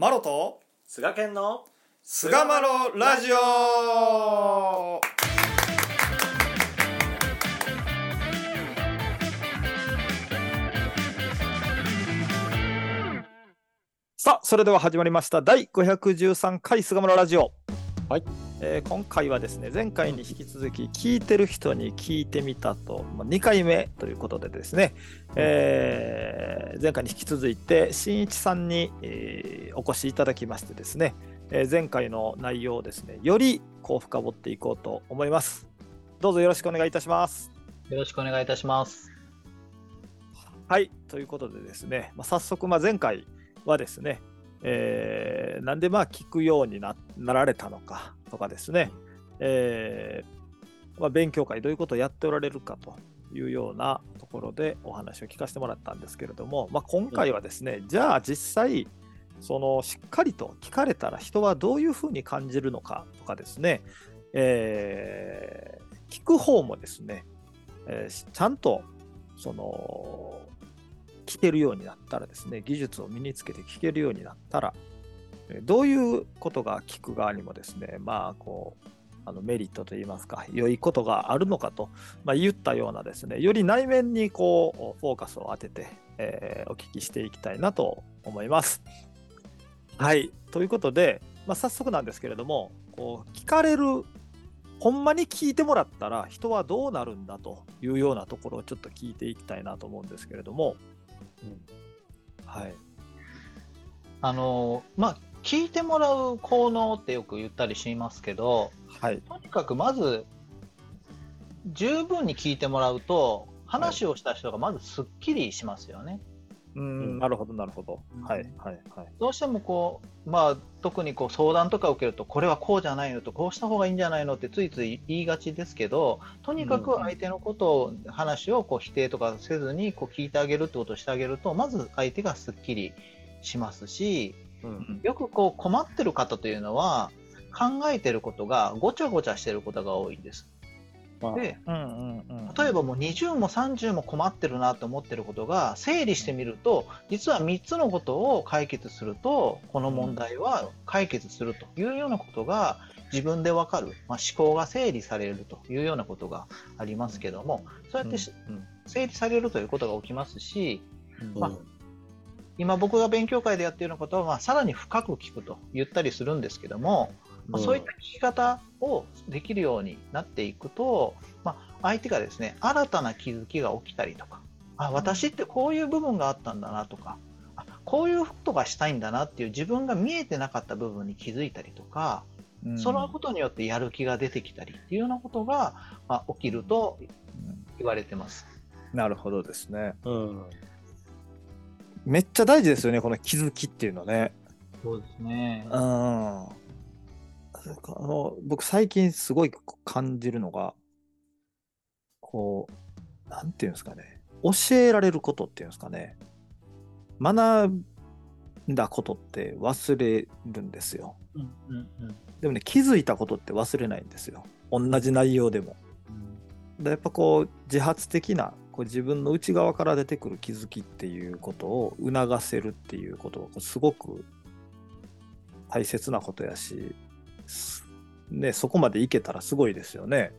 マロと菅健の菅マロラジオ。さあそれでは始まりました。第513回菅マロラジオ。はい、えー今回はですね前回に引き続き聞いてる人に聞いてみたと、まあ、2回目ということでですね、えー前回に引き続いて新一さんに、えーお越しいただきましてですね、えー前回の内容をですねよりこう深掘っていこうと思いますどうぞよろしくお願いいたしますよろしくお願いいたします。はいということでですね、まあ、早速、まあ、前回はですね、えーなんでまあ聞くようにななられたのかとかですね、えーまあ、勉強会どういうことをやっておられるかというようなところでお話を聞かせてもらったんですけれども、まあ、今回はですね、じゃあ実際そのしっかりと聞かれたら人はどういうふうに感じるのかとかですね、えー聞く方もですね、えーちゃんとその聞けるようになったらですね技術を身につけて聞けるようになったらどういうことが聞く側にもですねまあこうあのメリットといいますか良いことがあるのかと、まあ、言ったようなですねより内面にこうフォーカスを当てて、えーお聞きしていきたいなと思います。はいということで、まあ、早速なんですけれどもこう聞かれるほんまに聞いてもらったら人はどうなるんだというようなところをちょっと聞いていきたいなと思うんですけれども、はい、あの、まあ、聞いてもらう効能ってよく言ったりしますけど、はい、とにかくまず、十分に聞いてもらうと、話をした人がまずすっきりしますよね。うん、うん。なるほどなるほど、うん。はいはいはい。どうしてもこう、まあ、特にこう相談とか受けると、これはこうじゃないのと、こうした方がいいんじゃないのってついつい言いがちですけど、とにかく相手のことを、話をこう否定とかせずにこう聞いてあげるってことをしてあげると、まず相手がすっきりしますし、うん。よくこう困ってる方というのは、考えてることがごちゃごちゃしてることが多いんです。で、うんうんうん、例えばもう20も30も困ってるなと思ってることが整理してみると実は3つのことを解決するとこの問題は解決するというようなことが自分で分かる、まあ、思考が整理されるというようなことがありますけどもそうやってしうん。整理されるということが起きますしうん。まあ今僕が勉強会でやっているようなことは、まあ、さらに深く聞くと言ったりするんですけども、まあ、そういった聞き方をできるようになっていくと、まあ、相手がですね新たな気づきが起きたりとかあ私ってこういう部分があったんだなとかあこういうことがしたいんだなっていう自分が見えてなかった部分に気づいたりとか、うん。そのことによってやる気が出てきたりっていうようなことが、まあ、起きると言われてます。なるほどですね。うん、めっちゃ大事ですよねこの気づきっていうのね。そうですね。うんあの僕最近すごい感じるのがこうなんていうんですかね。教えられることっていうんですかね。学んだことって忘れるんですよ。うんうんうん。でもね気づいたことって忘れないんですよ。同じ内容でも。でやっぱこう自発的なこう自分の内側から出てくる気づきっていうことを促せるっていうことはすごく大切なことやし、すね、そこまでいけたらすごいですよね。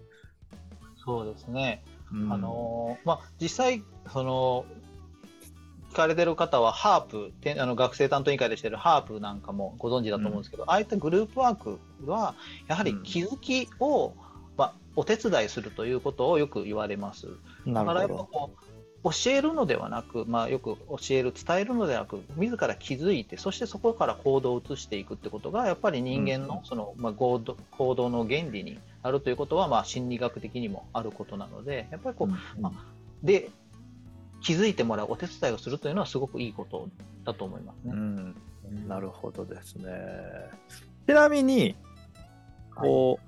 そうですね。うんあのーまあ、実際、その、聞かれてる方は、ハープ、てあの学生担当委員会でしてるハープなんかもご存知だと思うんですけど、ああいったグループワークは、やはり気づきを、まあ、お手伝いするということをよく言われます。なだからやるほど。っぱこう教えるのではなく、まあ、よく教える、伝えるのではなく、自ら気づいて、そしてそこから行動を移していくってことが、やっぱり人間うんのその、まあ、行動行動の原理にあるということは、まあ、心理学的にもあることなので、やっぱりこう、うんまで、気づいてもらうお手伝いをするというのはすごくいいことだと思いますね。うんなるほどですね。ちなみに、こ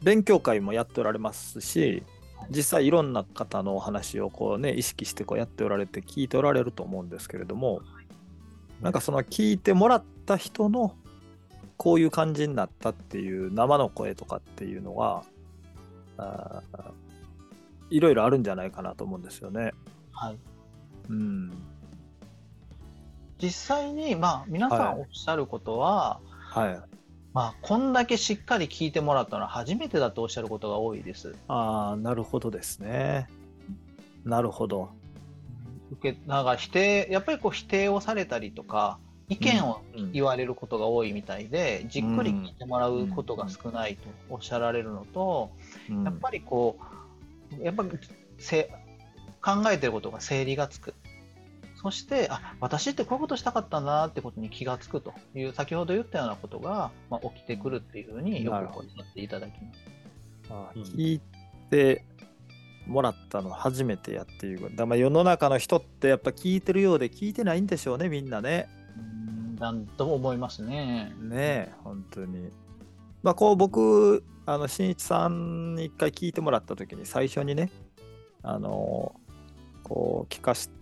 う、勉強会もやっておられますし、実際いろんな方のお話をこうね意識してこうやっておられて聞いておられると思うんですけれどもなんかその聞いてもらった人のこういう感じになったっていう生の声とかっていうのはあーいろいろあるんじゃないかなと思うんですよね。はい。うん、実際に、まあ、皆さんおっしゃることは、はい。まあ、こんだけしっかり聞いてもらったのは初めてだとおっしゃることが多いです。ああ、なるほどですね。なるほど。受けなんか否定やっぱりこう否定をされたりとか意見をうん言われることが多いみたいで、じっくり聞いてもらうことが少ないとおっしゃられるのと、うんやっぱりこうやっぱりせ考えてることが整理がつくそしてあ私ってこういうことしたかったんだなってことに気がつくという先ほど言ったようなことが、まあ、起きてくるっていうふうによくおっしゃっていただきます。うんあ聞いてもらったの初めてやっていう。だまあ世の中の人ってやっぱ聞いてるようで聞いてないんでしょうね、みんなね。うんなんとも思いますね。ねえ、本当に。まあこう僕、あの、しんいちさんに一回聞いてもらった時に最初にね、あのこう聞かせて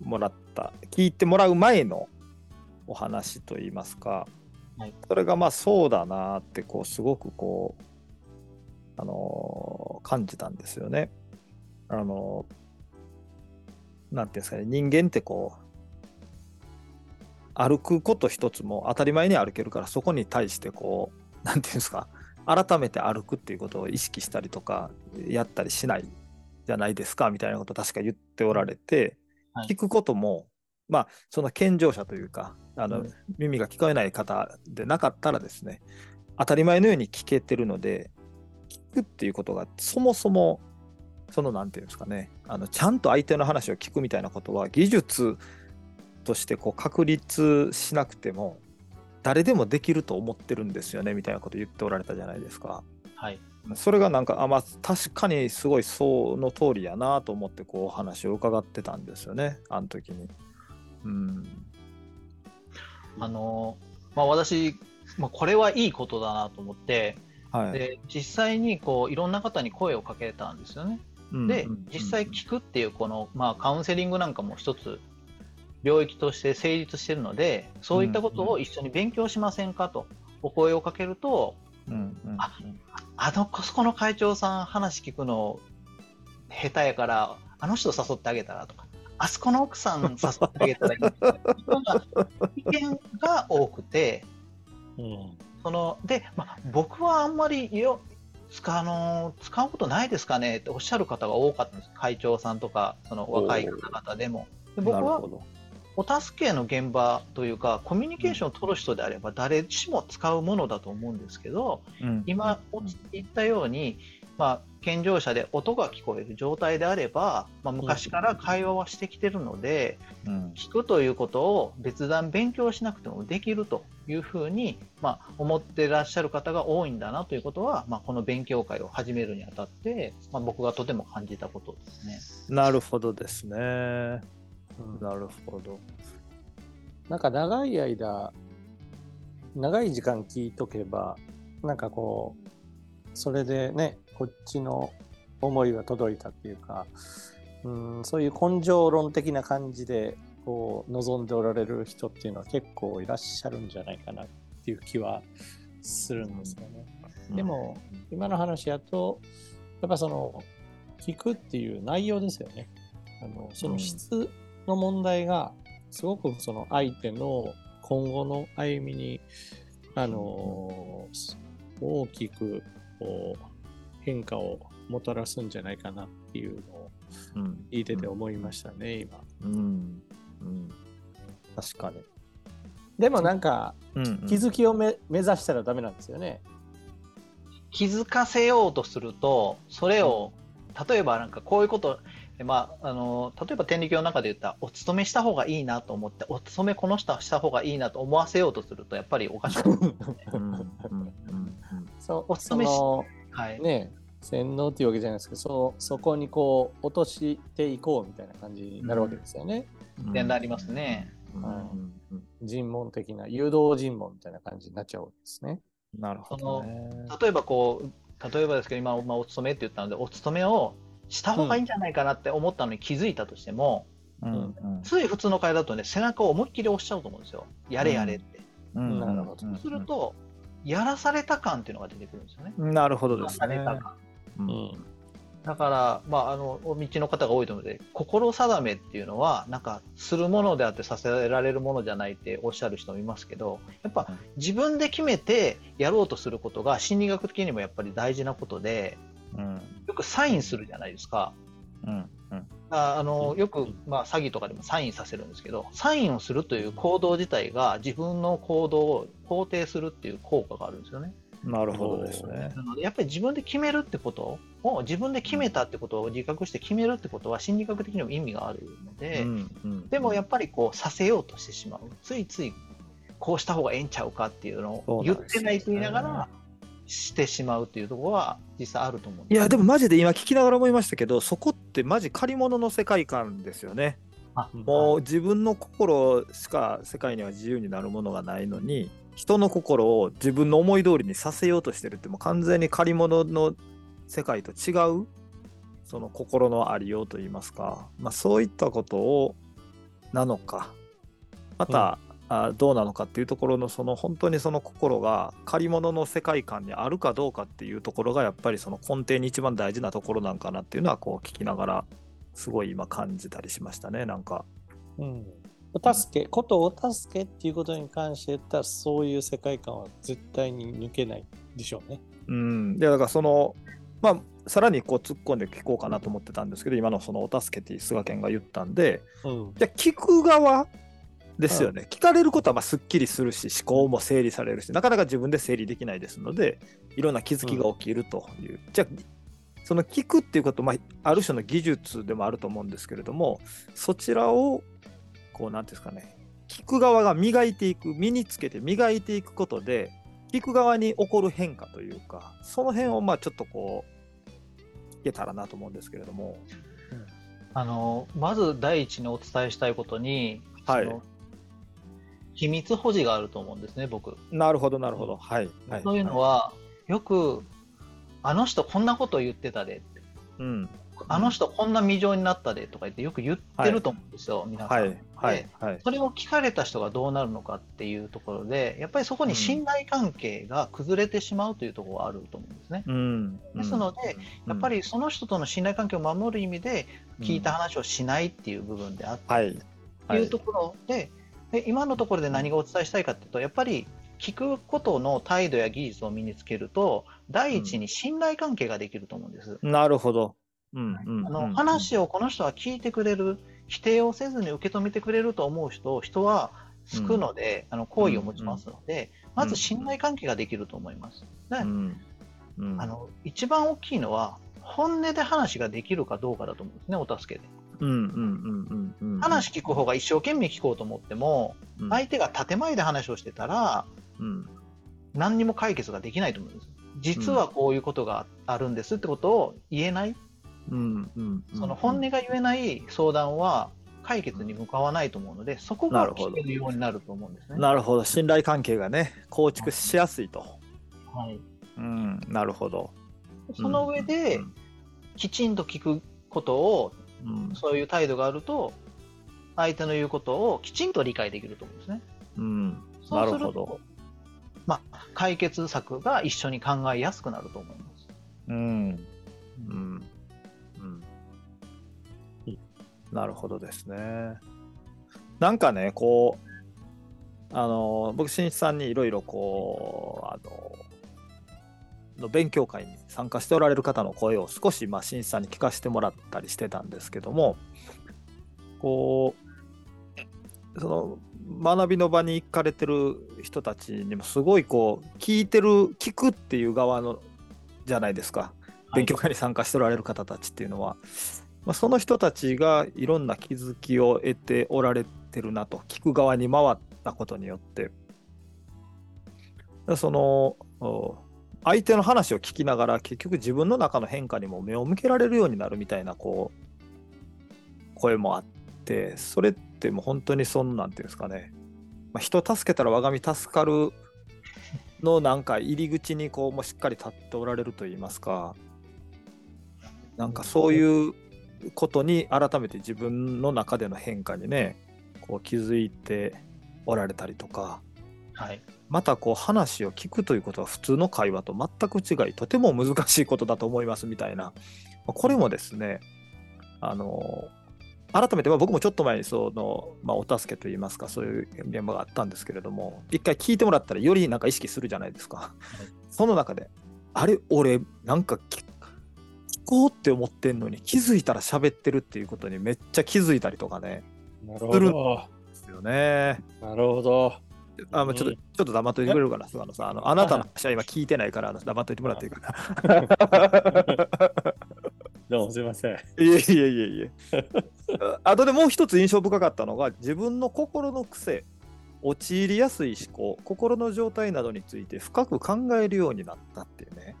もらった、聞いてもらう前のお話といいますか、はいそれがまあそうだなってこうすごくこうあの感じたんですよね。あのなんていうんですかね人間ってこう歩くこと一つも当たり前に歩けるからそこに対してこうなんていうんですか改めて歩くっていうことを意識したりとかやったりしないじゃないですかみたいなことを確か言っておられて、はい聞くこともまあその健常者というかあの、うん。耳が聞こえない方でなかったらですね当たり前のように聞けてるので聞くっていうことがそもそもそのなんていうんですかねあのちゃんと相手の話を聞くみたいなことは技術としてこう確立しなくても誰でもできると思ってるんですよねみたいなこと言っておられたじゃないですか。はい、それがなんかあまあ確かにすごいその通りやなと思ってこうお話を伺ってたんですよねあの時に。うん。あのまあ、私、まあ、これはいいことだなと思って、はい。で実際にこういろんな方に声をかけたんですよね。うんでうん実際聞くっていうこの、まあ、カウンセリングなんかも一つ領域として成立しているのでそういったことを一緒に勉強しませんかとお声をかけるとうんうんああのこそこの会長さん話聞くの下手やからあの人誘ってあげたらとかあそこの奥さん誘ってあげたらいいみたいなそんな意見が多くてうんそので、まあ、僕はあんまりよ使あの使うことないですかねっておっしゃる方が多かったんです会長さんとかその若い方々でも。で僕はなるほど。お助けの現場というかコミュニケーションを取る人であれば誰しも使うものだと思うんですけどうん今言ったように、まあ、健常者で音が聞こえる状態であれば、まあ、昔から会話はしてきてるのでうん聞くということを別段勉強しなくてもできるというふうに、まあ、思ってらっしゃる方が多いんだなということは、まあ、この勉強会を始めるにあたって、まあ、僕がとても感じたことですね。なるほどですね。うんなるほど。なんか長い間、長い時間聞いとけば、なんかこう、それでね、こっちの思いが届いたっていうか、うん、そういう根性論的な感じで、こう、望んでおられる人っていうのは結構いらっしゃるんじゃないかなっていう気はするんですよね。でも、今の話やと、やっぱその、聞くっていう内容ですよね。あのその質の問題が、すごくその相手の今後の歩みに、あの大きくこう変化をもたらすんじゃないかなっていうのをうん聞いてて思いましたね、今。うん。うん。確かに。でもなんか、うんうん気づきをめ目指したらダメなんですよね。気づかせようとするとそれを例えばなんかこういうこと、まあ、あの例えば天理教の中で言ったらお勤めした方がいいなと思ってお勤めこの人はした方がいいなと思わせようとするとやっぱりおかしくなる、うんうんうんそうお勤めしそはいのね洗脳っていうわけじゃないですけどそうそこにこう落としていこうみたいな感じになるわけですよね。うんでなりますね。うんうんうん尋問的な誘導尋問みたいな感じになっちゃうわけですね。なるほどね。例えばこう例えばですけど今、まあ、お勤めって言ったのでお勤めをした方がいいんじゃないかなって思ったのに気づいたとしても、うんうん。つい普通の会だとね背中を思いっきり押しちゃうと思うんですよ。やれやれって、うんなるほど。そうするとやらされた感っていうのが出てくるんですよね。なるほどですね。やらされた。感。うん。うんだから、まあ、あの、お道の方が多いと思うので、心定めっていうのは、なんか、するものであってさせられるものじゃないっておっしゃる人もいますけど、やっぱうん、自分で決めてやろうとすることが心理学的にもやっぱり大事なことで、うんよくサインするじゃないですか。うんうんああのうんよく、まあ、詐欺とかでもサインさせるんですけど、サインをするという行動自体が自分の行動を肯定するっていう効果があるんですよね。なるほどですね。なので、やっぱり自分で決めるってことを、自分で決めたってことを自覚して決めるってことは心理学的にも意味があるので、うんうんでもやっぱりこうさせようとしてしまう。ついついこうした方がええんちゃうかっていうのを言ってないと言いながらしてしまうっていうところは実際あると思うんいやでもマジで今聞きながら思いましたけどそこってマジ借り物の世界観ですよね。あもう自分の心しか世界には自由になるものがないのに人の心を自分の思い通りにさせようとしてるってもう完全に借り物の世界と違うその心のありようといいますか、まあ、そういったことをなのか。また、あどうなのかっていうところのその本当にその心が借り物の世界観にあるかどうかっていうところがやっぱりその根底に一番大事なところなんかなっていうのはこう聞きながらすごい今感じたりしましたねなんか。うん。お助け、ことお助けっていうことに関して言ったら、そういう世界観は絶対に抜けないでしょうね。うん、でだからそのまあさらにこう突っ込んで聞こうかなと思ってたんですけど今のそのお助けって菅健が言ったんでうん。じゃあ聞く側ですよね、聞かれることはまあすっきりするし思考も整理されるしなかなか自分で整理できないですのでいろんな気づきが起きるという、じゃあその聞くっていうこと、まあ、ある種の技術でもあると思うんですけれどもそちらをこうなんていうんですかね聞く側が磨いていく身につけて磨いていくことで聞く側に起こる変化というかその辺をまあちょっとこう聞けたらなと思うんですけれども。あのまず第一にお伝えしたいことに、はい。その秘密保持があると思うんですね、僕。なるほどなるほど。はい、はい、そういうのは、よく、あの人こんなこと言ってたでって、うん。あの人こんな未情になったでとか言ってよく言ってると思うんですよ、皆さん。はいはいはい。それを聞かれた人がどうなるのかっていうところで、やっぱりそこに信頼関係が崩れてしまうというところがあると思うんですね。うんですので、やっぱり、りその人との信頼関係を守る意味で、聞いた話をしないっていう部分であって、はい。というところで、で今のところで何がお伝えしたいかというと、やっぱり聞くことの態度や技術を身につけると、第一に信頼関係ができると思うんです。なるほど。うんうんあのうん話をこの人は聞いてくれる、否定をせずに受け止めてくれると思う人を人は救うので、あの好意を持ちますので、まず信頼関係ができると思います。でうんうんあの一番大きいのは、本音で話ができるかどうかだと思うんですね、お助けで。うんうんうんうんうん話聞く方が一生懸命聞こうと思っても、うん相手が建前で話をしてたら、うん何にも解決ができないと思うんです。実はこういうことがあるんですってことを言えない、うんうんその本音が言えない相談は解決に向かわないと思うので、そこが聞けるようになると思うんですね。なるほど信頼関係がね構築しやすいと。はい、うんなるほど。その上で、うんきちんと聞くことを、うんそういう態度があると、相手の言うことをきちんと理解できると思うんですね。うんなるほどと、まあ、解決策が一緒に考えやすくなると思います。うんうんうんなるほどですね。なんかねこうあの僕新一さんにいろいろこうあのの勉強会に参加しておられる方の声を少しまあ新一さんに聞かせてもらったりしてたんですけどもこうその学びの場に行かれてる人たちにもすごいこう聞いてる聞くっていう側のじゃないですか。勉強会に参加しておられる方たちっていうのは、まあ、その人たちがいろんな気づきを得ておられてるなと聞く側に回ったことによって。そのお相手の話を聞きながら結局自分の中の変化にも目を向けられるようになるみたいなこう声もあってそれってもう本当にそんなんていうんですかね、まあ、人助けたら我が身助かるのなんか入り口にこうもうしっかり立っておられると言いますか。なんかそういうことに改めて自分の中での変化にねこう気づいておられたりとか。はい。またこう話を聞くということは普通の会話と全く違いとても難しいことだと思いますみたいなこれもですね、あの改めて、まあ、僕もちょっと前にその、まあ、お助けといいますか、そういう現場があったんですけれども、一回聞いてもらったら、よりなんか意識するじゃないですか。その中で、あれ、俺、なんか聞聞こうって思ってんのに、気づいたら喋ってるっていうことにめっちゃ気づいたりとかね、なるほど。ですよね。なるほど。あもうちょっと、うんちょっと黙っといてくれるから、菅野さん。あのあなたの話は今聞いてないから、あの黙っといてもらっていいかな。どうもすいません。いえいえいえいえ。あとでもう一つ印象深かったのが、自分の心の癖、陥りやすい思考、心の状態などについて深く考えるようになったっていうね。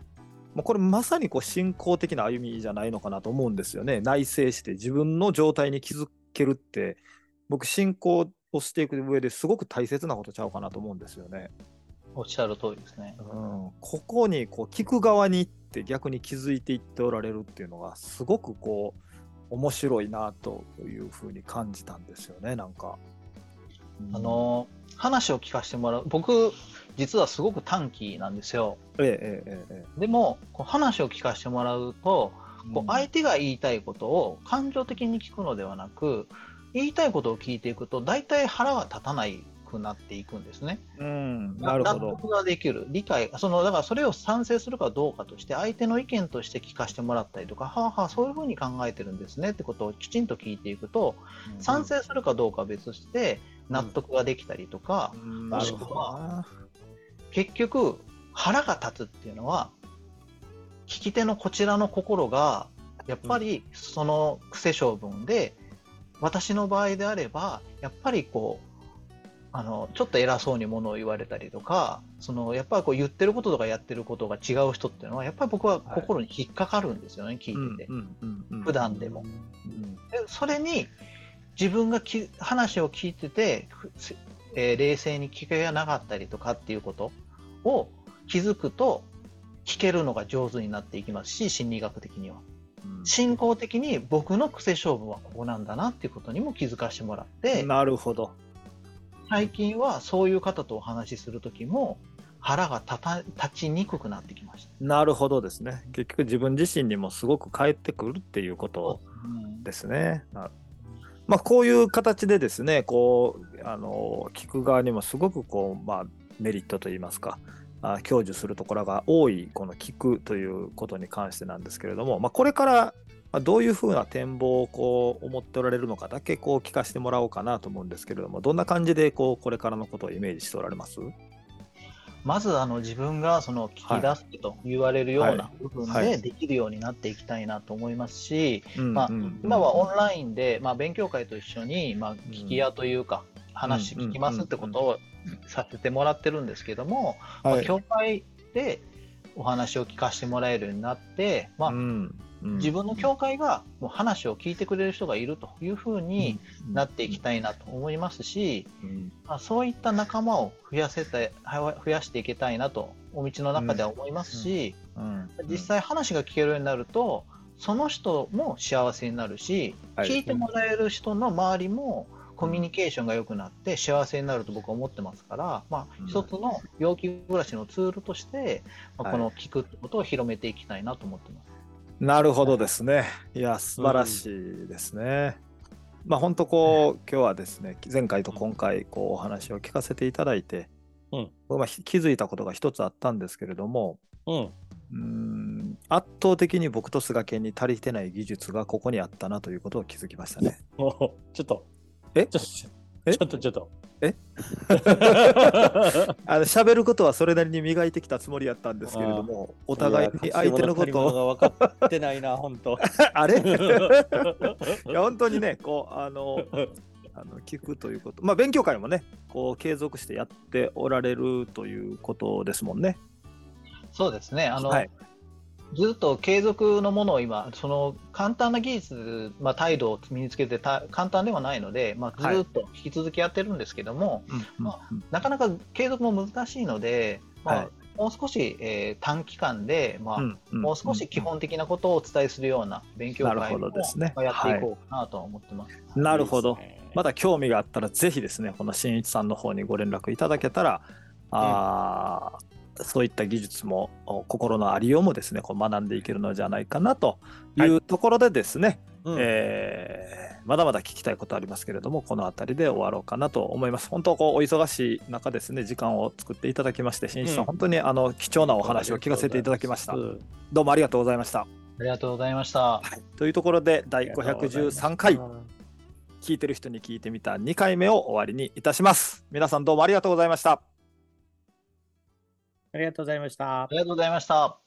もうこれまさにこう信仰的な歩みじゃないのかなと思うんですよね。内省して自分の状態に気づけるって、僕信仰をしていく上ですごく大切なことちゃうかなと思うんですよね。おっしゃる通りですね。うん、ここにこう聞く側に行って逆に気づいていっておられるっていうのがすごくこう面白いなというふうに感じたんですよねなんか。うんあの話を聞かせてもらう僕実はすごく短気なんですよええええええでもこう話を聞かせてもらうとええこう相手が言いたいことを感情的に聞くのではなく言いたいことを聞いていくと大体腹が立たないくなっていくんですね。うん、なるほ納ど。得ができる理解そのだからそれを賛成するかどうかとして相手の意見として聞かせてもらったりとかはあはあそういうふうに考えてるんですねってことをきちんと聞いていくと賛成するかどうかは別として納得ができたりとか、うんなるほどな。結局腹が立つっていうのは聞き手のこちらの心がやっぱりその癖性分で、私の場合であればやっぱりこうあのちょっと偉そうにものを言われたりとかそのやっぱりこう言ってることとかやってることが違う人っていうのはやっぱり僕は心に引っかかるんですよね、聞いてて、普段でも。うん。でそれに自分がき話を聞いてて、えー冷静に聞けがなかったりとかっていうことを気づくと聞けるのが上手になっていきますし心理学的には。うん進行的に僕の癖勝負はここなんだなっていうことにも気づかせてもらってなるほど。最近はそういう方とお話しする時も腹が立た立ちにくくなってきました。なるほどですね。結局自分自身にもすごく返ってくるっていうことうんですね。なまあ、こういう形でですね、こう、あの、聞く側にもすごくこう、まあ、メリットといいますか、あ享受するところが多い、この聞くということに関してなんですけれども、まあ、これから、まあどういうふうな展望をこう思っておられるのかだけこう聞かせてもらおうかなと思うんですけれども、どんな感じでこうこれからのことをイメージしておられます？まずあの自分がその聞き出すと言われるような部分はい。でできるようになっていきたいなと思いますし、うんまあうん。今はオンラインで、まあ、勉強会と一緒に、まあ、聞き屋というか、話聞きますってことをさせてもらってるんですけども、まあ、はい教会でお話を聞かせてもらえるようになって、まあうん。うん。自分の教会がもう話を聞いてくれる人がいるというふうになっていきたいなと思いますし、うん。まあ、そういった仲間を増やせては増やしていきたいなとお道の中では思いますし、うん。実際話が聞けるようになるとその人も幸せになるし、はい。聞いてもらえる人の周りもコミュニケーションが良くなって幸せになると僕は思ってますから、まあうん、一つの病気暮らしのツールとして、まあ、はいこの聞くってことを広めていきたいなと思ってます。なるほどですね。いや、素晴らしいですね。まあ、本当こう、今日はですね、前回と今回、こう、お話を聞かせていただいて、うんま気づいたことが一つあったんですけれども、うん。うーん圧倒的に僕と菅健に足りてない技術がここにあったなということを気づきましたね。ちょっと。え？ちょっと、えちょっと、ちょっと。え？あの喋ることはそれなりに磨いてきたつもりやったんですけれども、お互いに相手のことを、分かってないな、本当。あれ？いや本当にね、こう、あの、あの聞くということ、まあ、勉強会もね、こう継続してやっておられるということですもんね。そうですね。あの、はいずっと継続のものを今、その簡単な技術、まあ、態度を身につけてた簡単ではないので、まあ、ずっと引き続きやってるんですけども、まなかなか継続も難しいので、まあはい。もう少し、えー短期間で、まあうんうんもう少し基本的なことをお伝えするような勉強なるほ会もどですね。まあやっていこうかなとは思ってます。なるほど。まだ興味があったら、ぜひですね、この新一さんの方にご連絡いただけたら、あーそういった技術もお心のありようもですねこう学んでいけるのじゃないかなとい。うところでですね、うん。えーまだまだ聞きたいことありますけれどもこの辺りで終わろうかなと思います。本当こうお忙しい中ですね時間を作っていただきまして新一さん、うん。本当にあの貴重なお話を聞かせていただきました。うん。どうもありがとうございました。ありがとうございました。というところで第ありがとうございます513回うん聞いてる人に聞いてみた2回目を終わりにいたします。皆さんどうもありがとうございました。ありがとうございましたあ。りがとうございました。